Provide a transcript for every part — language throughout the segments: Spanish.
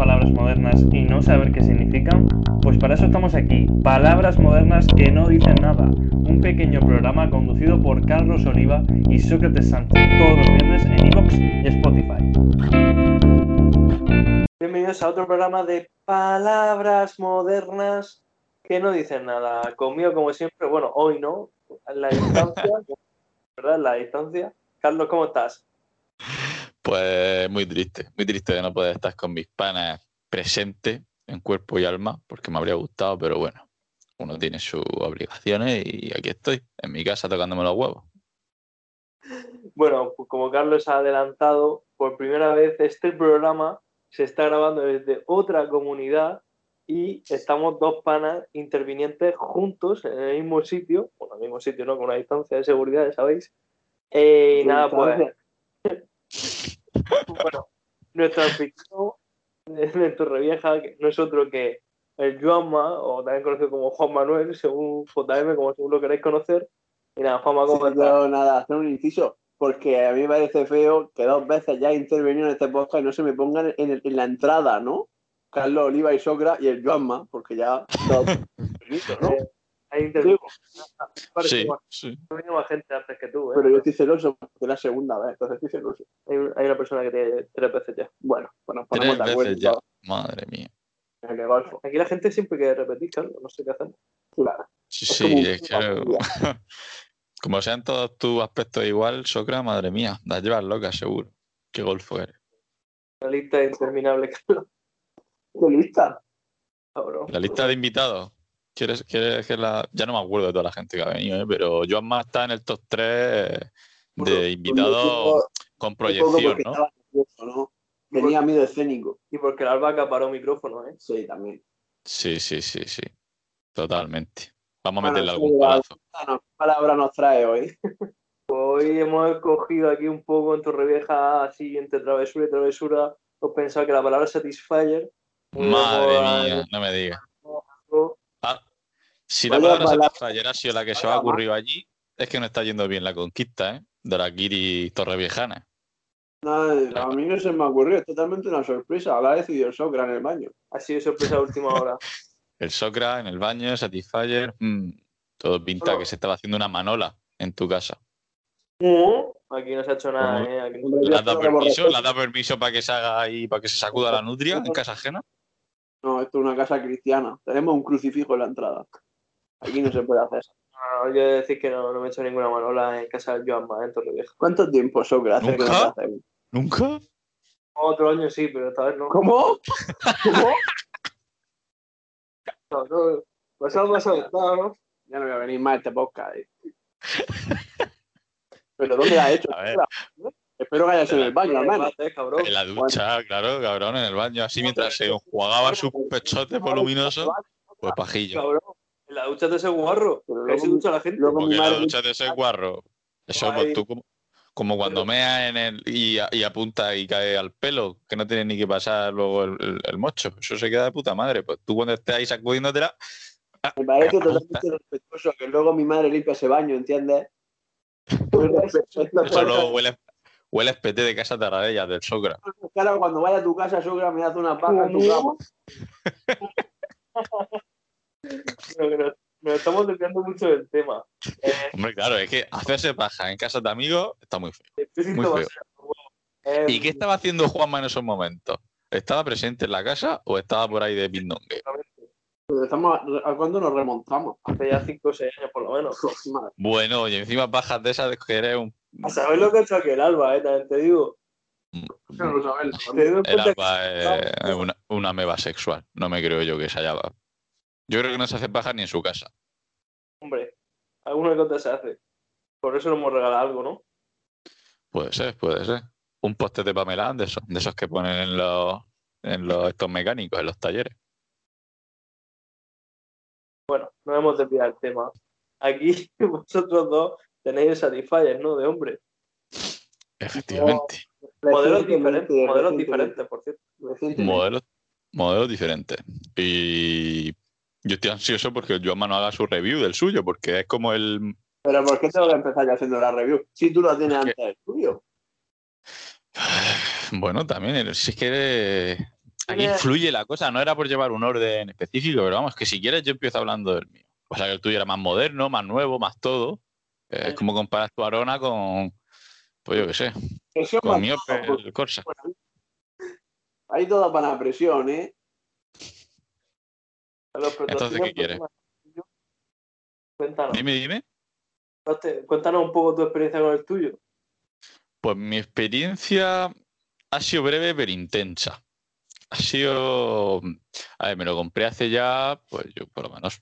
palabras modernas y no saber qué significan? Pues para eso estamos aquí, Palabras Modernas que no dicen nada, un pequeño programa conducido por Carlos Oliva y Sócrates Sánchez todos los viernes en iVoox y Spotify. Bienvenidos a otro programa de Palabras Modernas que no dicen nada. Conmigo, como siempre, bueno, hoy no, la distancia, ¿verdad? La distancia. Carlos, ¿cómo estás? Pues muy triste, muy triste de no poder estar con mis panas presentes en cuerpo y alma, porque me habría gustado, pero bueno, uno tiene sus obligaciones y aquí estoy, en mi casa tocándome los huevos. Bueno, pues como Carlos ha adelantado, por primera vez este programa se está grabando desde otra comunidad y estamos dos panas intervinientes juntos en el mismo sitio, bueno, en el mismo sitio, ¿no? Con una distancia de seguridad, ya sabéis. Eh, y nada, pues bueno, nuestro anfitrión de Torrevieja que no es otro que el Juanma, o también conocido como Juan Manuel, según JM, como según lo queréis conocer. Y nada, Juanma, ¿cómo sí, nada, hacer un inciso, porque a mí me parece feo que dos veces ya he intervenido en este podcast y no se me pongan en, en la entrada, ¿no? Carlos Oliva y Socra y el Juanma, porque ya ¿no? Hay intervenido. Sí, sí. Ha venido más gente antes que tú, ¿eh? Pero yo estoy celoso porque es la segunda vez, entonces estoy celoso. Hay, hay una persona que tiene tres veces ya. Bueno, pues nos Tres ponemos de acuerdo. veces ya. Madre mía. Aquí la gente siempre quiere repetir, Carlos, no sé qué hacemos. Claro. Sí, Es sí, como es que como sean todos tus aspectos igual, Socra, madre mía, las llevas locas, seguro. Qué golfo eres. Una lista interminable, Carlos. ¿Qué lista? Cabrón. La lista de invitados. ¿Quieres, quieres que la.? Ya no me acuerdo de toda la gente que ha venido, ¿eh? pero Joanma está en el top 3 Bueno, de invitados con proyección, ¿no? nervioso, ¿no? Tenía miedo escénico. Y porque la albahaca paró micrófono, ¿eh? Sí, también. Sí, sí, sí, sí. Totalmente. Vamos a Bueno, meterle algún la- palazo. Bueno, ¿qué palabra nos trae hoy? Hoy hemos escogido aquí un poco en Torrevieja, así entre travesura y travesura. Os pensaba que la palabra de Madre mía, no me digas. ¿No? Si la palabra palabra. Satisfyer ha sido la que se os ha ocurrido allí, es que no está yendo bien la conquista, ¿eh? De la Kiri Torreviejana. No, a mí no se me ocurrió, es totalmente una sorpresa. Ahora ha decidido el Socra en el baño. Ha sido sorpresa a última hora. El Socra en el baño, Satisfyer. mm, todo pinta que se estaba haciendo una manola en tu casa. No, aquí no se ha hecho nada, ¿eh? Aquí ¿Le has dado permiso? ¿Le has dado permiso para que se haga ahí, para que se sacuda la nutria en casa ajena? No, esto es una casa cristiana. Tenemos un crucifijo en la entrada. Aquí no se puede hacer eso. No, yo he de decir que no, no me he hecho ninguna manola en casa del Joanma, ¿eh? en Torrevieja. ¿Cuánto tiempo Socra hace que no ¿Nunca? se hace? ¿Nunca? Otro año sí, pero esta vez no. ¿Cómo? ¿Cómo? No, no. Pasado, pasado, está, ¿no? Ya no voy a venir más a este podcast. eh. ¿Pero dónde la has hecho? A ver. Socra? Espero que haya sido en el baño, al menos. Cabrón. En la ducha, claro, cabrón, en el baño, así mientras se enjuagaba sus pechotes voluminosos, pues pajillo. Cabrón. En la ducha de ese guarro. Pero Que ahí se ducha la gente. luego- mi la ducha de ese guarro, eso pues Ay. tú como, como cuando meas en el y, y apunta y cae al pelo, que no tiene ni que pasar luego el, el- el mocho, eso se queda de puta madre. Pues tú cuando estés ahí sacudiéndotela, Me parece Me gusta. totalmente respetuoso que luego mi madre limpia ese baño, ¿entiendes? Eso luego huele, huele a de casa tararella del Socra. Claro, cuando vaya a tu casa, Socra me hace una paja en tu cama. Pero estamos desviando mucho del tema. Eh, Hombre, claro, es que hacerse paja en casa de amigos está muy feo. Muy. Eh, ¿Y qué estaba haciendo Juanma en esos momentos? ¿Estaba presente en la casa o estaba por ahí de pindongue? Pero estamos, ¿A cuándo nos remontamos? Hace ya 5 o 6 años por lo menos. Bueno, y encima bajas de esas que eres un... A saber lo que ha hecho aquí el Alba, eh, también te digo. No sabes. Doy El alba es una, una meba sexual. No me creo yo que se haya... Yo creo que no se hace paja ni en su casa. Hombre, alguna cosa se hace. Por eso nos hemos regalado algo, ¿no? Puede ser, puede ser. Un poste de Pamela Anderson, de esos que ponen en los, en los estos mecánicos, en los talleres. Bueno, no hemos desviado el tema. Aquí vosotros dos tenéis el Satisfyer, ¿no? De hombre. Efectivamente. Modelos diferentes, modelos diferentes, por cierto. Modelos, modelos diferentes. Y yo estoy ansioso porque Joanma no haga su review del suyo, porque es como el... Pero ¿por qué tengo que empezar ya haciendo la review? Si tú lo tienes antes del tuyo. Bueno, también, el- si es que aquí influye la cosa. No era por llevar un orden específico, pero vamos, que si quieres yo empiezo hablando del mío. O sea, que el tuyo era más moderno, más nuevo, más todo. Es como comparas tu Arona con, pues yo qué sé, Presión con mi Corsa. Hay toda para la presión, ¿eh? Los Entonces, ¿qué quieres? Cuéntanos. Dime, dime. Cuéntanos un poco tu experiencia con el tuyo. Pues mi experiencia ha sido breve pero intensa. Ha sido. A ver, me lo compré hace ya, pues yo por lo menos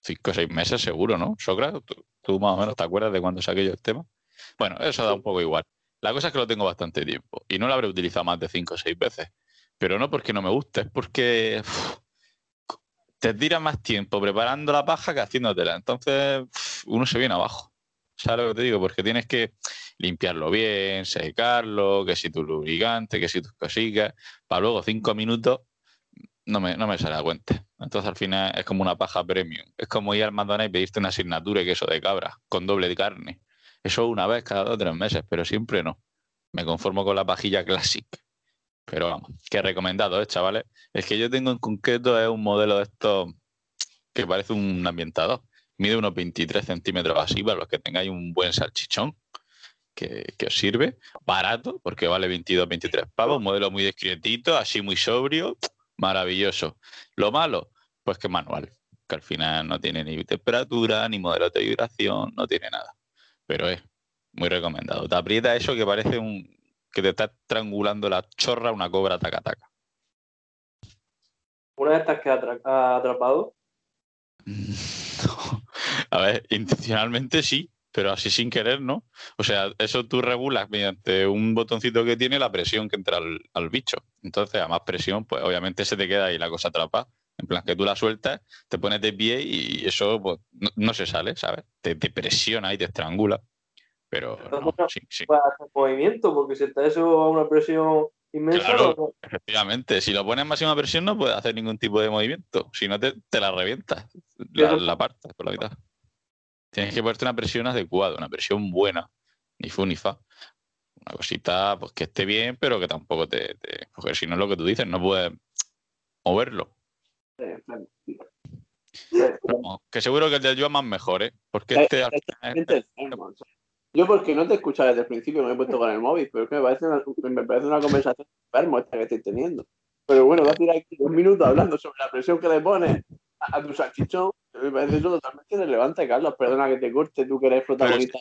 cinco o seis meses seguro, ¿no? Socra, ¿tú, tú más o menos te acuerdas de cuando saqué yo el tema? Bueno, eso da un poco igual. La cosa es que lo tengo bastante tiempo y no lo habré utilizado más de cinco o seis veces. Pero no porque no me guste, es porque uf, te tira más tiempo preparando la paja que haciéndotela. Entonces uno se viene abajo. ¿Sabes lo que te digo? Porque tienes que limpiarlo bien, secarlo, que si tu lubricante, que si tus cositas, para luego cinco minutos no me, no me sale a cuenta. Entonces al final es como una paja premium. Es como ir al McDonald's y pedirte una asignatura de queso de cabra con doble de carne. Eso una vez cada dos o tres meses, pero siempre no. Me conformo con la pajilla Classic. Pero vamos, que recomendado, ¿eh, chavales? El que yo tengo en concreto es un modelo de estos que parece un ambientador. Mide unos 23 centímetros así, para los que tengáis un buen salchichón que, que os sirve. Barato, porque vale 22, 23 pavos. Un modelo muy discretito, así muy sobrio. Maravilloso. Lo malo, pues que manual. Que al final no tiene ni temperatura, ni modelo de vibración, no tiene nada. Pero es muy recomendado. Te aprieta eso que parece un que te está estrangulando la chorra una cobra taca taca. Una de estas que ha atra- ha atrapado. A ver, intencionalmente sí, pero así sin querer, ¿no? O sea, eso tú regulas mediante un botoncito que tiene la presión que entra al, al bicho. Entonces, a más presión, pues obviamente se te queda ahí la cosa atrapada. En plan, que tú la sueltas, te pones de pie y eso pues, no, no se sale, ¿sabes? Te, te presiona y te estrangula. Pero no, sí, movimiento, porque si está eso a una presión inmensa, Claro. no- Efectivamente, si lo pones en máxima presión no puedes hacer ningún tipo de movimiento. Si no, te, te la revientas, la, la partes por la mitad. Tienes que ponerte una presión adecuada, una presión buena, ni fu ni fa. Una cosita pues que esté bien, pero que tampoco te. te- porque si no es lo que tú dices, no puedes moverlo. Que seguro que el del Joan más mejor, ¿eh? Porque Eh, este Yo porque no te he escuchado desde el principio, me he puesto con el móvil, pero es que me parece una, me parece una conversación enfermo esta que estoy teniendo. Pero bueno, voy a tirar aquí dos minutos hablando sobre la presión que le pones a, a tu salchichón. Me parece eso totalmente irrelevante, Carlos. Perdona que te corte, tú que eres protagonista.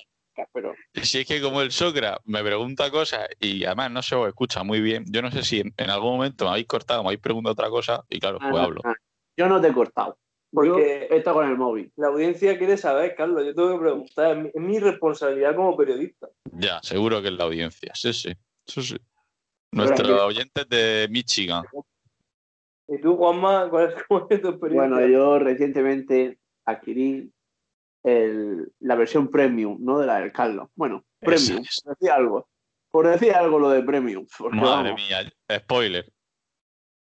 Pero Si es que como el Socra me pregunta cosas y además no se os escucha muy bien, yo no sé si en, en algún momento me habéis cortado, me habéis preguntado otra cosa y claro, pues Ah, hablo. ah, yo no te he cortado. Porque estado con el móvil. la audiencia quiere saber, Carlos. Yo tengo que preguntar. Es mi, es mi responsabilidad como periodista. Ya, seguro que es la audiencia. Sí, sí. sí, sí. Pero Nuestros oyentes de Michigan. ¿Y tú, Juanma, cuál es, cuál es tu experiencia? Bueno, yo recientemente adquirí el- la versión premium, no de la del Carlos. Bueno, premium, es. por decir algo. Por decir algo lo de premium. Madre vamos, mía, spoiler.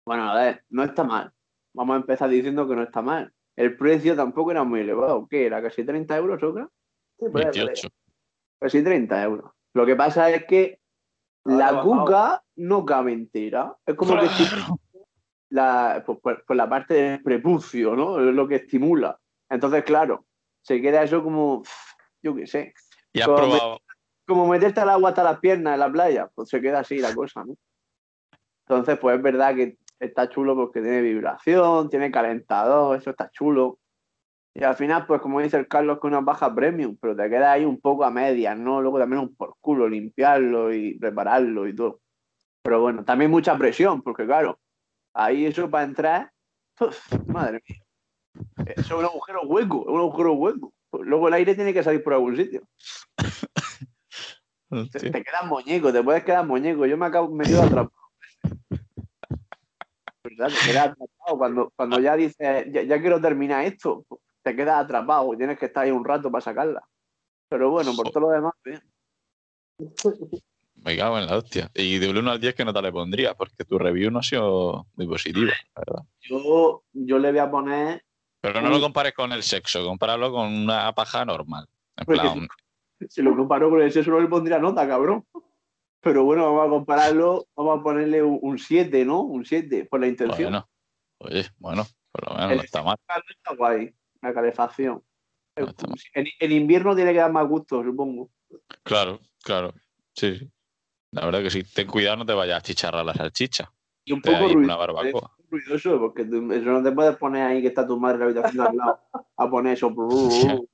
Bueno, a ver, no está mal. Vamos a empezar diciendo que no está mal. El precio tampoco era muy elevado. ¿Qué era? ¿Casi 30 euros, Oca? Sí, por por. 28. Casi 30 euros. Lo que pasa es que la cuca no cabe entera. Es como que estimula la, pues, pues- pues la parte del prepucio, ¿no? Es lo que estimula. Entonces, claro, se queda eso como, yo qué sé, Y has Como me- probado. como meterte al agua hasta las piernas en la playa, pues se queda así la cosa, ¿no? Entonces, pues es verdad que está chulo porque tiene vibración, tiene calentador, eso está chulo. Y al final, pues como dice el Carlos, que una baja premium, pero te queda ahí un poco a medias, ¿no? Luego también un por culo limpiarlo y repararlo y todo. Pero bueno, también mucha presión, porque claro, ahí eso para entrar, uf, madre mía. Eso es un agujero hueco, es un agujero hueco. Luego el aire tiene que salir por algún sitio. Te, Hostia. te quedas muñeco, te puedes quedar muñeco. Yo me acabo me quedo atrapado. ¿Verdad? Te quedas atrapado cuando, cuando ya dices, ya, ya quiero terminar esto, pues, te quedas atrapado y tienes que estar ahí un rato para sacarla. Pero bueno, por todo lo demás, bien. Me cago en la hostia. Y de 1 al 10, ¿qué nota le pondría? Porque tu review no ha sido muy positiva, la verdad. Yo, yo le voy a poner, Pero no lo compares con el sexo, compáralo con una paja normal. En Porque plan, si lo comparo con el sexo, no le pondría nota, cabrón. Pero bueno, vamos a compararlo, vamos a ponerle un 7, ¿no? Un 7 por la intención. Bueno, oye, bueno, por lo menos no está mal. Está guay, la calefacción. No. En, en invierno tiene que dar más gusto, supongo. Claro, claro. Sí, sí. La verdad que sí. Ten cuidado, no te vayas a chicharrar la salchicha. Y un da poco ahí ruido- una barbacoa. es ruidoso, porque eso no te puedes poner ahí que está tu madre en la habitación de al lado a poner eso.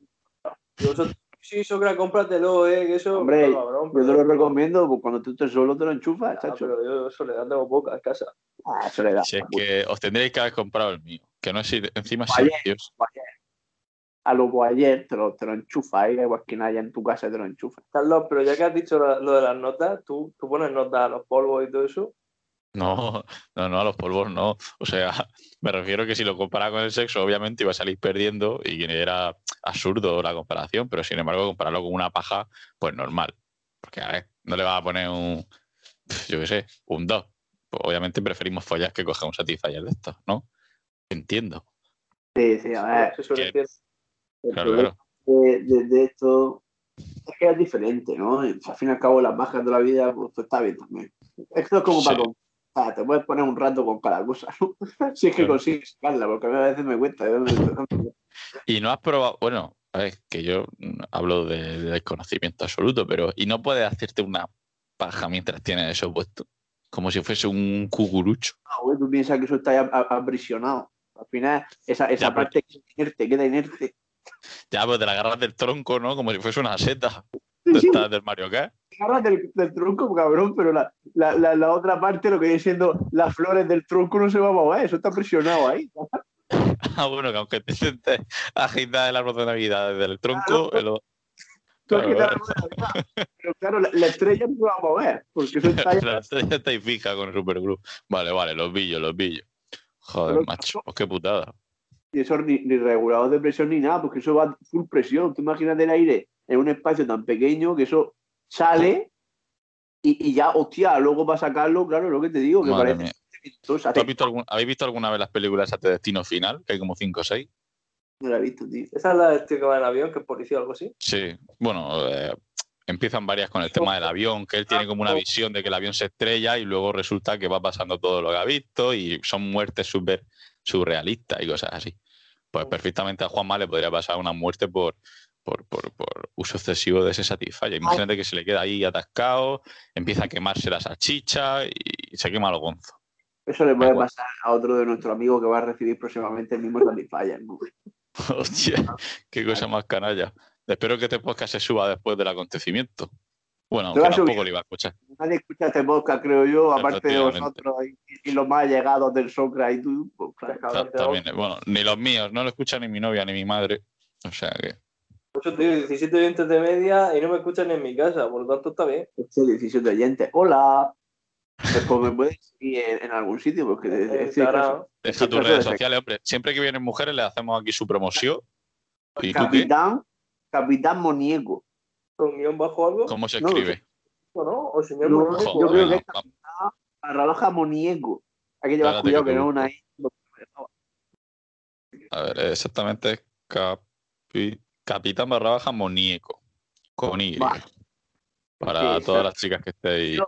Yo, eso- sí, Socra, cómpratelo, eh, que eso. Hombre, cabrón, Yo te lo recomiendo, pues cuando tú estés solo te lo enchufas, Ah, chacho. pero yo soledad tengo poca en casa. Ah, eso le da. Si es que os tendréis que haber comprado el mío, que no es encima es silencioso. A lo ayer te lo, te lo enchufas ahí, igual que nadie en tu casa te lo enchufas. Carlos, pero ya que has dicho lo, lo de las notas, ¿tú, tú pones notas a los polvos y todo eso. No, no, no, a los polvos no. O sea, me refiero que si lo comparas con el sexo, obviamente iba a salir perdiendo y que era absurdo la comparación, pero sin embargo, compararlo con una paja, pues normal. Porque, a ver, no le vas a poner un, yo qué sé, un 2. Pues obviamente preferimos follar que coger un satisfyer de estos, ¿no? Entiendo. Sí, sí, a ver. Eso entiendo. El Claro, claro. de, de- de esto es que es diferente, ¿no? Y, Al fin y al cabo, las bajas de la vida, pues está bien también. Esto es como Sí. para ah, te puedes poner un rato con cada cosa, ¿no? si es que consigues sacarla, porque a veces me cuesta. ¿de dónde- de dónde- Y no has probado, bueno, a ver, que yo hablo de, de desconocimiento absoluto, pero ¿y no puedes hacerte una paja mientras tienes eso puesto? Como si fuese un cucurucho. Ah, güey, tú piensas que eso está aprisionado. Al final, esa, esa Ya, pero- parte queda inerte, queda inerte. Ya, pues te la agarras del tronco, ¿no? Como si fuese una seta Sí, estas del Mario Kart. del, del tronco, cabrón, pero la, la, la, la otra parte, lo que viene siendo las flores del tronco, no se va a mover, eso está aprisionado ahí. Ah, bueno, que aunque te intentes agitar el árbol de Navidad desde el tronco, el Tú Claro, agitas claro. la rueda, Pero claro, la, la estrella no se va a mover, porque eso está la estrella está ahí fija con el superglue. Vale, vale, los billos, los billos. Joder, Pero- macho, pues qué putada. Y eso ni, ni regulador de presión ni nada, porque eso va full presión. Tú imagínate el aire en un espacio tan pequeño que eso sale y, y ya, hostia, luego para sacarlo, claro, lo que te digo, que Madre parece. ¿Tú has visto algún- ¿Habéis visto alguna vez las películas de Destino Final? Que hay como 5 o 6. No la he visto, tío. Esa es la del tío que va en avión, que es policía o algo así. Sí, bueno, eh, empiezan varias con el tema del avión, que él tiene como una visión de que el avión se estrella y luego resulta que va pasando todo lo que ha visto y son muertes súper surrealistas y cosas así. Pues perfectamente a Juanma le podría pasar una muerte por, por, por, por uso excesivo de ese Satisfyer. Imagínate que se le queda ahí atascado, empieza a quemarse la salchicha y se quema el gonzo. Eso le puede pasar a otro de nuestros amigos que va a recibir próximamente el mismo Satisfyer. ¿no? Hostia, qué cosa más canalla. Espero que este podcast se suba después del acontecimiento. Bueno, aunque tampoco lo iba a escuchar. Nadie escucha este podcast, creo yo, aparte de vosotros y, y los más allegados del Socra y tú. Pues, claro. También, bueno, ni los míos, no lo escucha ni mi novia ni mi madre. O sea que. Ocho, tío, 17 oyentes de media y no me escuchan ni en mi casa, por lo tanto está bien. Este 17 oyentes. Hola. Pues me puedes seguir en, en algún sitio, porque de- de- En este Instagram, caso- Deja tus redes de- sociales, hombre. Siempre que vienen mujeres le hacemos aquí su promoción. ¿Y tú qué? Capitán, Capitán Moniego. Con guion bajo algo, ¿Cómo se No, escribe? ¿no? O señor No, Moniego, yo creo que es Capitán barra baja Moniego. Hay que llevar cuidado que no es una I. A ver, exactamente es capi- Capitán barra baja Monieco. Con Y. Para Sí, todas las chicas que estéis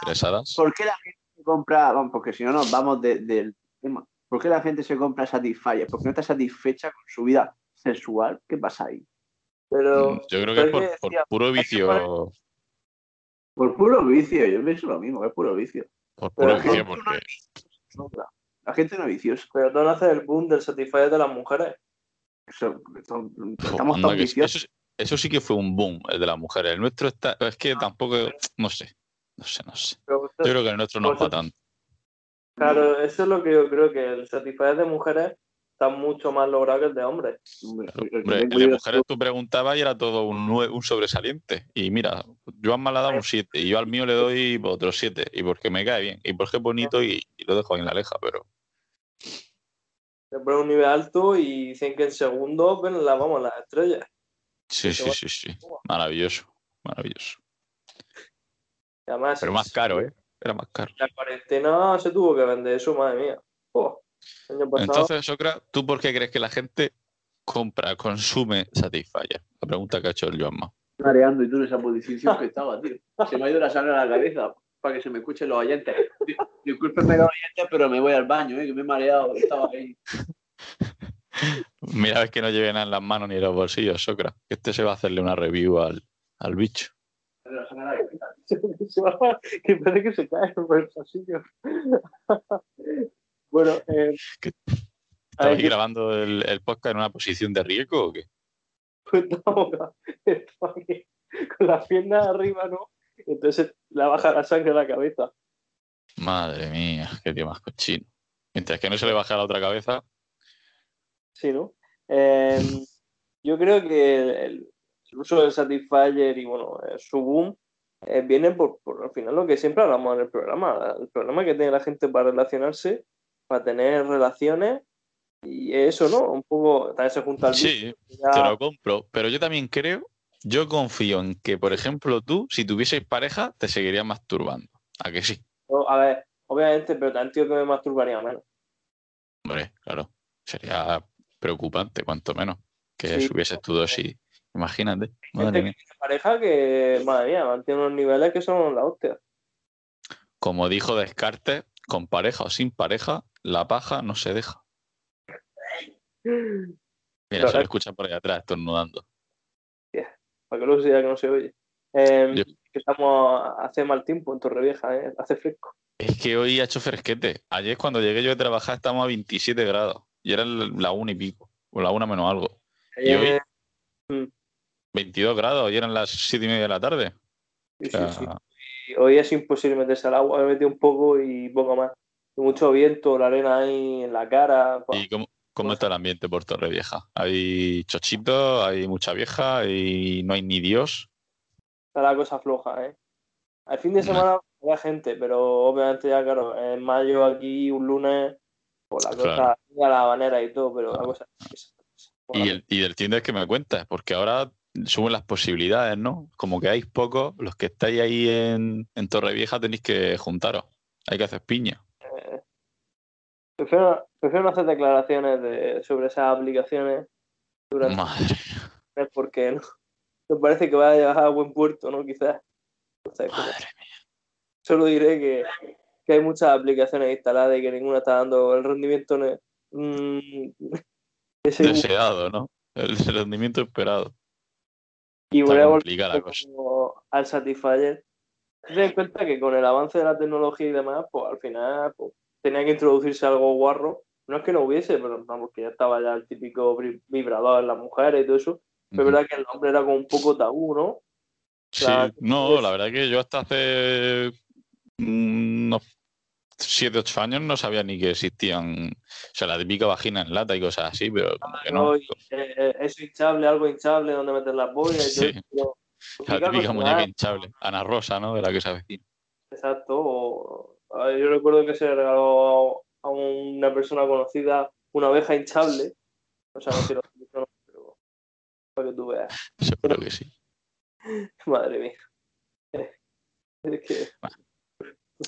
interesadas. ¿Por qué la gente se compra? Vamos, porque si no nos vamos de- del tema. ¿Por qué la gente se compra Satisfyer? Porque no está satisfecha con su vida sexual. ¿Qué pasa ahí? Pero Mm, Yo creo que es por, que por decía, puro vicio. Por puro vicio. Yo pienso lo mismo, es puro vicio. Por puro vicio, no porque. La gente no es viciosa. pero tú no haces el boom del Satisfyer de las mujeres. Eso- son- Jo, estamos tan que- viciosos. eso, eso sí que fue un boom, el de las mujeres. El nuestro está. Es que tampoco. No sé. No sé, no sé. Yo creo que el nuestro no para tanto. claro, eso es lo que yo creo que el Satisfyer de mujeres está mucho más logrado que el de hombres. Hombre, el de mujeres tú preguntabas y era todo un, un sobresaliente. Y mira, yo a Alma le ha dado un 7 y yo al mío le doy otro 7. Y porque me cae bien. Y porque es bonito y, y lo dejo ahí en la leja, pero. Le ponen un nivel alto y dicen que en segundo ven la, vamos, las estrellas. Sí, sí, sí, sí. Maravilloso. Maravilloso. Además, Pero más caro, ¿eh? Era más caro. La cuarentena se tuvo que vender eso, madre mía. Oh, Entonces, Socra, ¿tú por qué crees que la gente compra, consume Satisfyer? La pregunta que ha hecho el Joanma. mareando y tú en esa posición que estaba, tío. Se me ha ido la sangre a la cabeza para que se me escuchen los oyentes. Disculpenme los oyentes, pero me voy al baño, ¿eh? que me he mareado, estaba ahí. Mira, ves que no lleve nada en las manos ni en los bolsillos, Socra. Que este se va a hacerle una review al, al bicho. que parece que se cae por el pasillo. Bueno, eh, ¿Estás aquí grabando el, el, podcast en una posición de riesgo o qué? Pues estamos, estamos aquí con las piernas arriba, ¿no? Entonces la baja la sangre a la cabeza. Madre mía, qué tío más cochino. Mientras que no se le baja a la otra cabeza. Sí, ¿no? Eh, yo creo que el, el, uso del Satisfyer y bueno, su boom eh, viene por, por, al final lo que siempre hablamos en el programa, el problema que tiene la gente para relacionarse, para tener relaciones y eso, ¿no? Un poco, también se junta al Sí, ya... te lo compro, pero yo también creo yo confío en que, por ejemplo, tú, si tuvieses pareja, te seguirías masturbando. ¿A que sí? No, a ver, obviamente, pero también tío que me masturbaría menos. Hombre, claro. Sería preocupante, cuanto menos, que sí. subieses tu dosis. Imagínate. Madre mía. pareja que, madre mía, mantiene unos niveles que son la hostia. Como dijo Descartes, con pareja o sin pareja, la paja no se deja. Mira, se lo escucha por ahí atrás, estornudando para que luego se diga que no se oye. Eh, que estamos, hace mal tiempo en Torrevieja, ¿eh? hace fresco. Es que hoy ha hecho fresquete. Ayer cuando llegué yo de trabajar estábamos a 27 grados y era la una y pico, o la una menos algo. Y hoy mm. 22 grados, y eran las 7 y media de la tarde. Sí, o sea, sí, sí. Hoy es imposible meterse al agua, me metí un poco y poco más. Mucho viento, la arena ahí en la cara. ¿Y cómo, ¿Cómo está el ambiente por Torrevieja? Hay chochitos, hay mucha vieja y no hay ni Dios. Está la cosa floja, ¿eh? Al fin de semana había gente, pero obviamente ya, claro, en mayo aquí, un lunes, por la cosa, claro. la habanera y todo, pero la cosa... Y, el, y del tienda es que me cuentas, porque ahora suben las posibilidades, ¿no? Como que hay pocos, los que estáis ahí en, en Torrevieja tenéis que juntaros, hay que hacer piña. Eh, Prefiero, prefiero, no hacer declaraciones de, sobre esas aplicaciones durante Madre. porque no, me parece que va a llegar a buen puerto, ¿no? Quizás. O sea, Madre mía. Solo diré que, que, hay muchas aplicaciones instaladas y que ninguna está dando el rendimiento mmm, deseado, ¿no? El rendimiento esperado. Y voy a volver al Satisfyer. Ten en cuenta que con el avance de la tecnología y demás, pues al final pues, tenía que introducirse algo guarro. No es que no hubiese, pero vamos, que ya estaba ya el típico vibrador en las mujeres y todo eso. Pero es uh -huh. verdad que el nombre era como un poco tabú, ¿no? Sí, la, no, la verdad que yo hasta hace unos 7, 8 años no sabía ni que existían, o sea, la típica vagina en lata y cosas así, pero ah, que no. no eh, eso hinchable, algo hinchable donde meter las boyas. Sí. Todo, la típica muñeca hinchable, Ana Rosa, ¿no? De la que se avecina. Exacto, yo recuerdo que se le regaló a una persona conocida una oveja hinchable. O sea, no quiero decirlo, pero para que tú veas. Seguro que sí. Madre mía. Es que.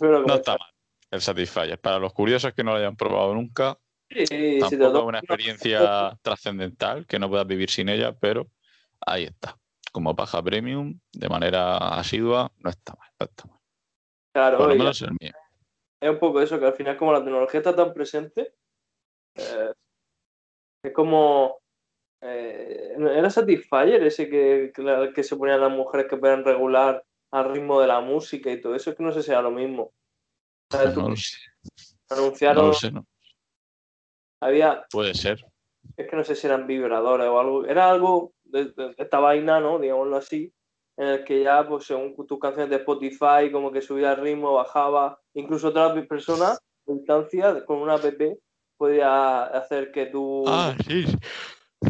Bueno, no está mal el Satisfyer. Para los curiosos que no lo hayan probado nunca, sí, tampoco sí, es una experiencia trascendental que no puedas vivir sin ella, pero ahí está. Como paja premium, de manera asidua, no está mal. No está mal. Claro, Por lo menos el mío es un poco eso, que al final como la tecnología está tan presente, eh, es como... Eh, ¿Era Satisfyer ese que, que, que, se ponían las mujeres que puedan regular al ritmo de la música y todo eso? Es que no sé si era lo mismo. No lo sé. Anunciaron... No lo sé, no. Había... Puede ser. Es que no sé si eran vibradores o algo. Era algo de, de esta vaina, ¿no? Digámoslo así en el que ya, pues según tus canciones de Spotify, como que subía el ritmo, bajaba, incluso otras personas a distancia, con una app, podía hacer que tú... Ah, sí,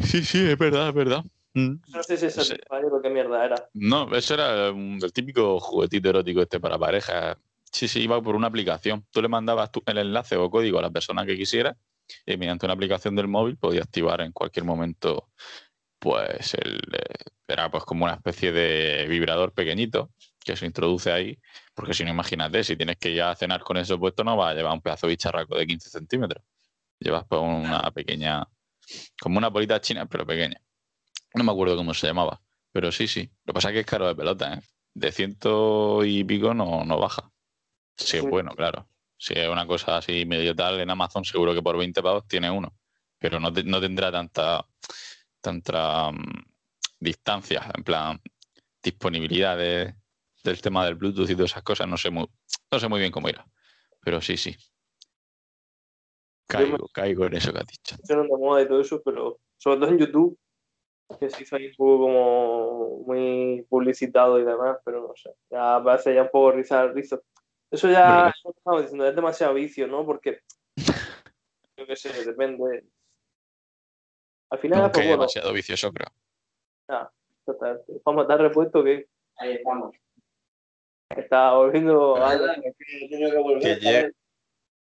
sí, sí, es verdad, es verdad. Mm. No sé si es o qué mierda era. No, eso era un, el típico juguetito erótico este para parejas. Sí, sí, iba por una aplicación. Tú le mandabas tu, el enlace o código a la persona que quisiera y mediante una aplicación del móvil podía activar en cualquier momento pues el, eh, era pues como una especie de vibrador pequeñito que se introduce ahí, porque si no, imagínate, si tienes que ya cenar con eso puesto, no vas a llevar un pedazo de bicharraco de 15 centímetros. Llevas pues una pequeña, como una bolita china, pero pequeña. No me acuerdo cómo se llamaba, Pero sí, sí. Lo que pasa es que es caro de pelota, ¿eh? De ciento y pico no, no baja. Sí, es bueno, claro. Si es una cosa así medio tal, en Amazon seguro que por 20 pavos tiene uno. Pero no, te- no tendrá tanta, tanta mm, distancia, en plan, disponibilidad de- del tema del Bluetooth y todas esas cosas. No sé muy, no sé muy bien cómo irá. Pero sí, sí. Caigo, caigo en eso que has dicho. de moda y todo eso, pero sobre todo en YouTube, que sí un poco como muy publicitado y demás, pero no sé, ya parece ya un poco risa rizo. Eso ya, eso estamos diciendo, es demasiado vicio, ¿no? Porque, yo qué sé, depende. Al final, Nunca pues es bueno, demasiado vicioso, creo. totalmente. vamos a dar repuesto que Ahí estamos. está volviendo a... Que llegue,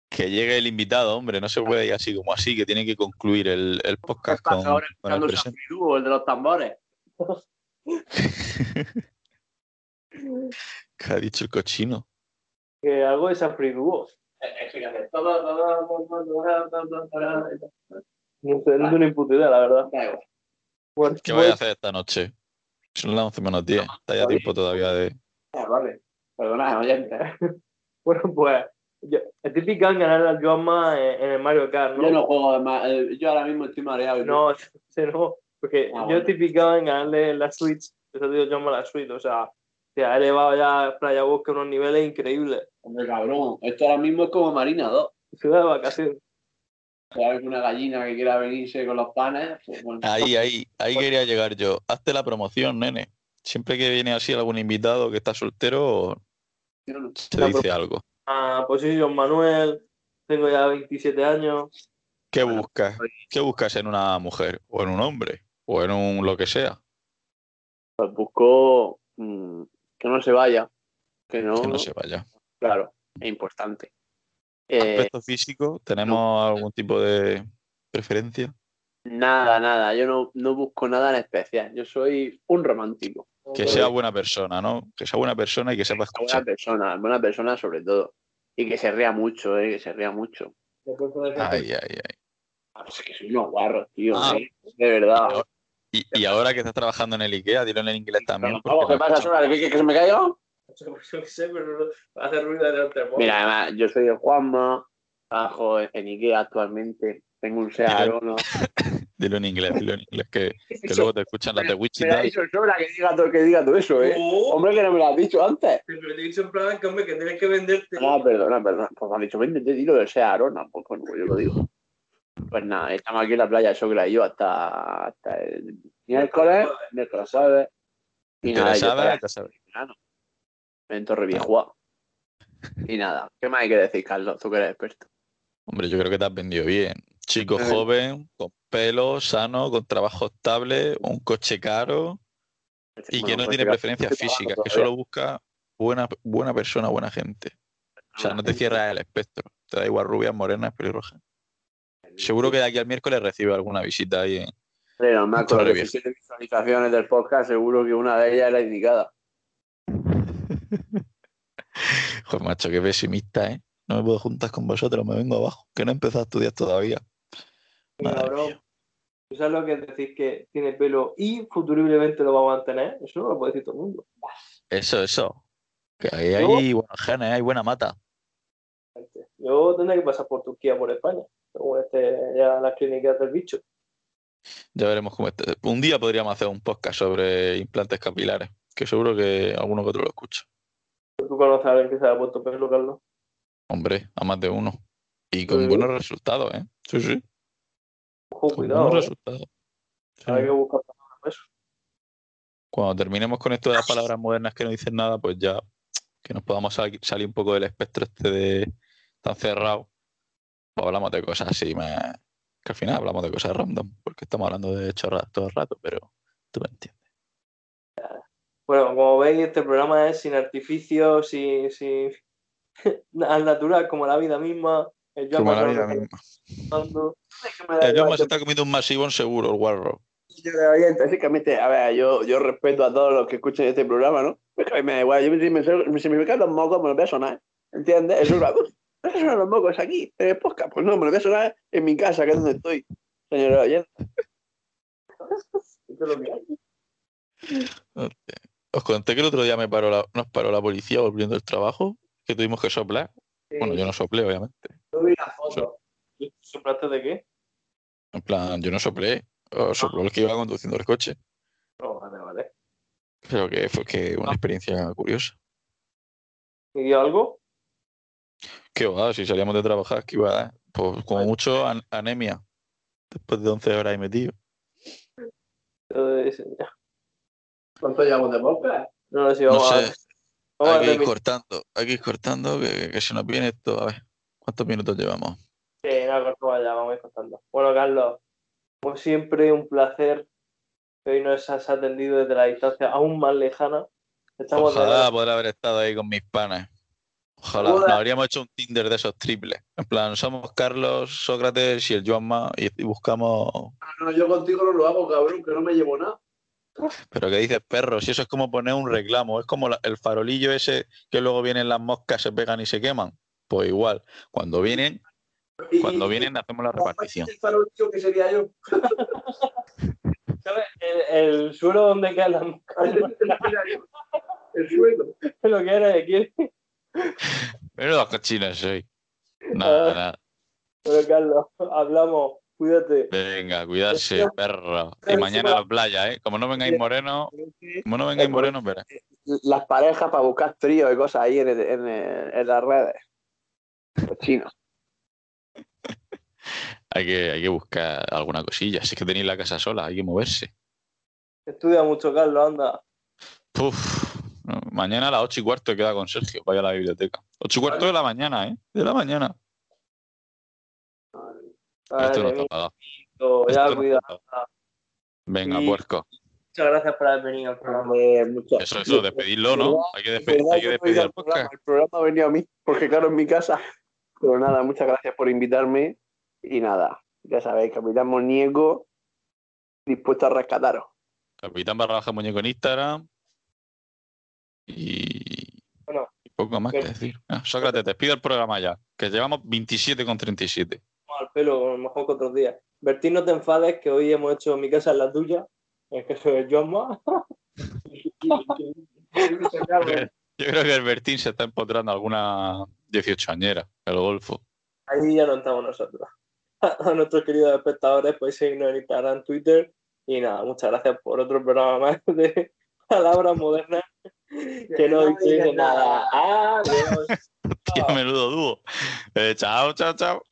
que llegue el invitado, hombre, no se puede ir así como así, que tiene que concluir el, el podcast con, ahora con el el de los tambores. ¿Qué ha dicho el cochino? Que algo de San Friduo. Es que hace todo, todo, todo, todo, todo, todo, todo. No sé, no tengo ni puta idea, la verdad. Bueno, ¿Qué vais a hacer esta noche? Son las 11 menos 10. Está ya tiempo todavía de. Ah, vale. Perdona, oyente. Bueno, pues yo, estoy picado en ganar al Joanma en, en el Mario Kart, ¿no? Yo no juego eh, yo ahora mismo estoy mareado. No, ese no, porque Ah, yo bueno. picado en ganarle la Switch, eso digo Joanma la Switch, o sea, se ha elevado ya Playa Bosque a unos niveles increíbles. Hombre, cabrón. Esto ahora mismo es como Marina 2. Ciudad de vacaciones. Si hay una gallina que quiera venirse con los panes, pues bueno. Ahí, ahí, ahí quería llegar yo. Hazte la promoción, nene. Siempre que viene así algún invitado que está soltero, se dice algo. Ah, pues sí, John Manuel, tengo ya 27 años. ¿Qué Bueno, buscas? ¿Qué buscas en una mujer? ¿O en un hombre? ¿O en un lo que sea? Pues busco mm, que no se vaya. Que no, Que no se vaya. Claro, es importante. Eh, Aspecto físico, ¿tenemos algún tipo de preferencia? nada, nada. Yo no, no busco nada en especial. Yo soy un romántico. Que sea buena persona, ¿no? Que sea buena persona y que sepa Una buena escuchar. persona, buena persona sobre todo. Y que se ría mucho, ¿eh? Que se ría mucho. El- Ay, ay, ay. Ah, pues es que soy unos guarros, tío. Ah. ¿eh? De verdad. Y, y ahora que estás trabajando en el IKEA, dilo en inglés también. Vamos, ¿qué pasa. Sora? ¿Que, que, que se me caiga? Yo qué sé, pero no- hace ruido delante del móvil. Mira, además, yo soy de Juanma, trabajo en Ikea actualmente, tengo un SEA Dilo. Arona. Dilo en inglés, dilo en inglés, que, que luego te escuchan las de Me Wichita. dicho Sora que diga todo, que diga todo eso, ¿eh? Oh, Hombre, que no me lo has dicho antes. pero te he dicho en plan que, hombre, que tienes que venderte. Ah, perdona, perdona. Pues me has dicho, vente, te dilo del SEA Arona. Pues bueno, pues yo lo digo. Pues nada, estamos aquí en la playa Socra y yo hasta, hasta el miércoles, miércoles jueves. Y Te nada, lo sabes, te sabes. En Torrevieja. Y nada, ¿qué más hay que decir, Carlos? Tú que eres experto. Hombre, yo creo que te has vendido bien. Chico Eh. joven, con pelo, sano, con trabajo estable, un coche caro y que no pues tiene preferencias físicas, que solo busca buena, buena persona, buena gente. O sea, no te cierras el espectro. Te da igual rubias, morenas, pelirrojas. Seguro que de aquí al miércoles recibe alguna visita ahí. en- normal, con las Torrevieja. 17 visualizaciones del podcast, seguro que una de ellas es la indicada. Joder, macho, qué pesimista, ¿eh? No me puedo juntar con vosotros, me vengo abajo, que no he empezado a estudiar todavía. Mira, Madre. ¿tú sabes lo que es decir que tiene pelo y futuriblemente lo va a mantener? Eso no lo puede decir todo el mundo. Eso, eso. Que ahí hay buenos genes, hay buena mata. Yo tendré que pasar por Turquía, por España, según este, ya las clínicas del bicho. Ya veremos cómo está. Un día podríamos hacer un podcast sobre implantes capilares, que seguro que alguno que otro lo escucha. ¿Tú conoces a alguien que se haya puesto pelo, Carlos? Hombre, a más de uno. Y con Sí. buenos resultados, ¿eh? Sí, sí. Ojo, Con cuidado, buenos ¿eh? resultados. Sí. Hay que buscar palabras para eso. Cuando terminemos con esto de las palabras modernas que no dicen nada, pues ya que nos podamos sal- salir un poco del espectro este de tan cerrado, pues hablamos de cosas así más. Que al final hablamos de cosas random, porque estamos hablando de chorradas todo el rato, pero tú me entiendes. Bueno, como veis, este programa es sin artificios, sin, sin... al natural, como la vida misma. El Como la vida misma. El John se está comiendo un masivón seguro, el Warrock. Básicamente, a ver, yo, yo respeto a todos los que escuchen este programa, ¿no? Es que a mí me da igual, yo si me, si me caen los mocos, me los voy a sonar, ¿entiendes? Eso es una cosa. ¿No sonan los mocos aquí, en el podcast? Pues no, me los voy a sonar en mi casa, que es donde estoy, señor oyente. Esto es lo que hay. Os conté que el otro día me paró la- nos paró la policía volviendo del trabajo, que tuvimos que soplar. Bueno, yo no soplé, obviamente. No vi la foto. ¿Soplaste de qué? En plan, yo no soplé, o sopló el que iba conduciendo el coche. No, vale, vale. Pero que fue que una experiencia curiosa. ¿Y algo? ¿Qué va? Si salíamos de trabajar, ¿qué iba a dar? Pues como mucho an- anemia. Después de 11 horas ahí metido. Entonces, ¿Cuánto llevamos de podcast? No lo sé, No vamos a- sé, a hay que ir cortando, hay que ir cortando, que, que se nos viene esto. A ver, ¿cuántos minutos llevamos? Sí, no, corto vaya, vamos a ir contando. Bueno, Carlos, como siempre, un placer que hoy nos has atendido desde la distancia aún más lejana. Estamos de Ojalá poder haber estado ahí con mis panas. Ojalá, nos habríamos hecho un Tinder de esos triples. En plan, somos Carlos, Sócrates y el Joanma y, y buscamos... No, yo contigo no lo hago, cabrón, que no me llevo nada. Pero que dices perro, si eso es como poner un reclamo, es como la- el farolillo ese que luego vienen las moscas, se pegan y se queman. Pues igual, cuando vienen, cuando vienen hacemos la repartición. El farolillo que sería yo. ¿Sabes? El, el suelo donde quedan las El suelo. lo que era de quién. Pero los cochinos soy. Nada, nada. Bueno, Carlos, hablamos. Cuídate. Venga, cuidarse, perro. Y mañana a la playa, ¿eh? Como no vengáis morenos, como no vengáis morenos, verás. Las parejas para buscar tríos y cosas ahí en, el- en, el- en las redes. Los chinos. Hay que, hay que buscar alguna cosilla. Si es que tenéis la casa sola, hay que moverse. Estudia mucho, Carlos, anda. Puf. Mañana a las ocho y cuarto queda con Sergio. Vaya a la biblioteca. Ocho y cuarto de la mañana, ¿eh? De la mañana. Esto no Madre está mía, pagado. ya Esto no cuidado. está pagado. Venga, Y- puerco. Muchas gracias por haber venido al programa. Eso, eso, despedirlo, ¿no? Hay que, despe- verdad, hay que despedir al programa. El programa ha venido a mí, porque claro, en mi casa. Pero nada, muchas gracias por invitarme. Y nada, ya sabéis, Capitán Muñeco, dispuesto a rescataros. Capitán barra baja muñeco en Instagram. Y, Bueno. y poco más que decir. Ah, Sócrates, despide el programa ya. Que llevamos 27 con 37. Vamos al pelo, a lo mejor que otros días. Bertín, no te enfades, que hoy hemos hecho mi casa en la tuya. En el caso de Johnma. Yo creo que el Bertín se está empotrando alguna 18 añera, el golfo. Ahí ya no estamos nosotros. A nuestros queridos espectadores, podéis seguirnos en Instagram, Twitter. Y nada, muchas gracias por otro programa más de palabras modernas que no dicen nada. Adiós. Tío, menudo dúo. Eh, chao, chao, chao.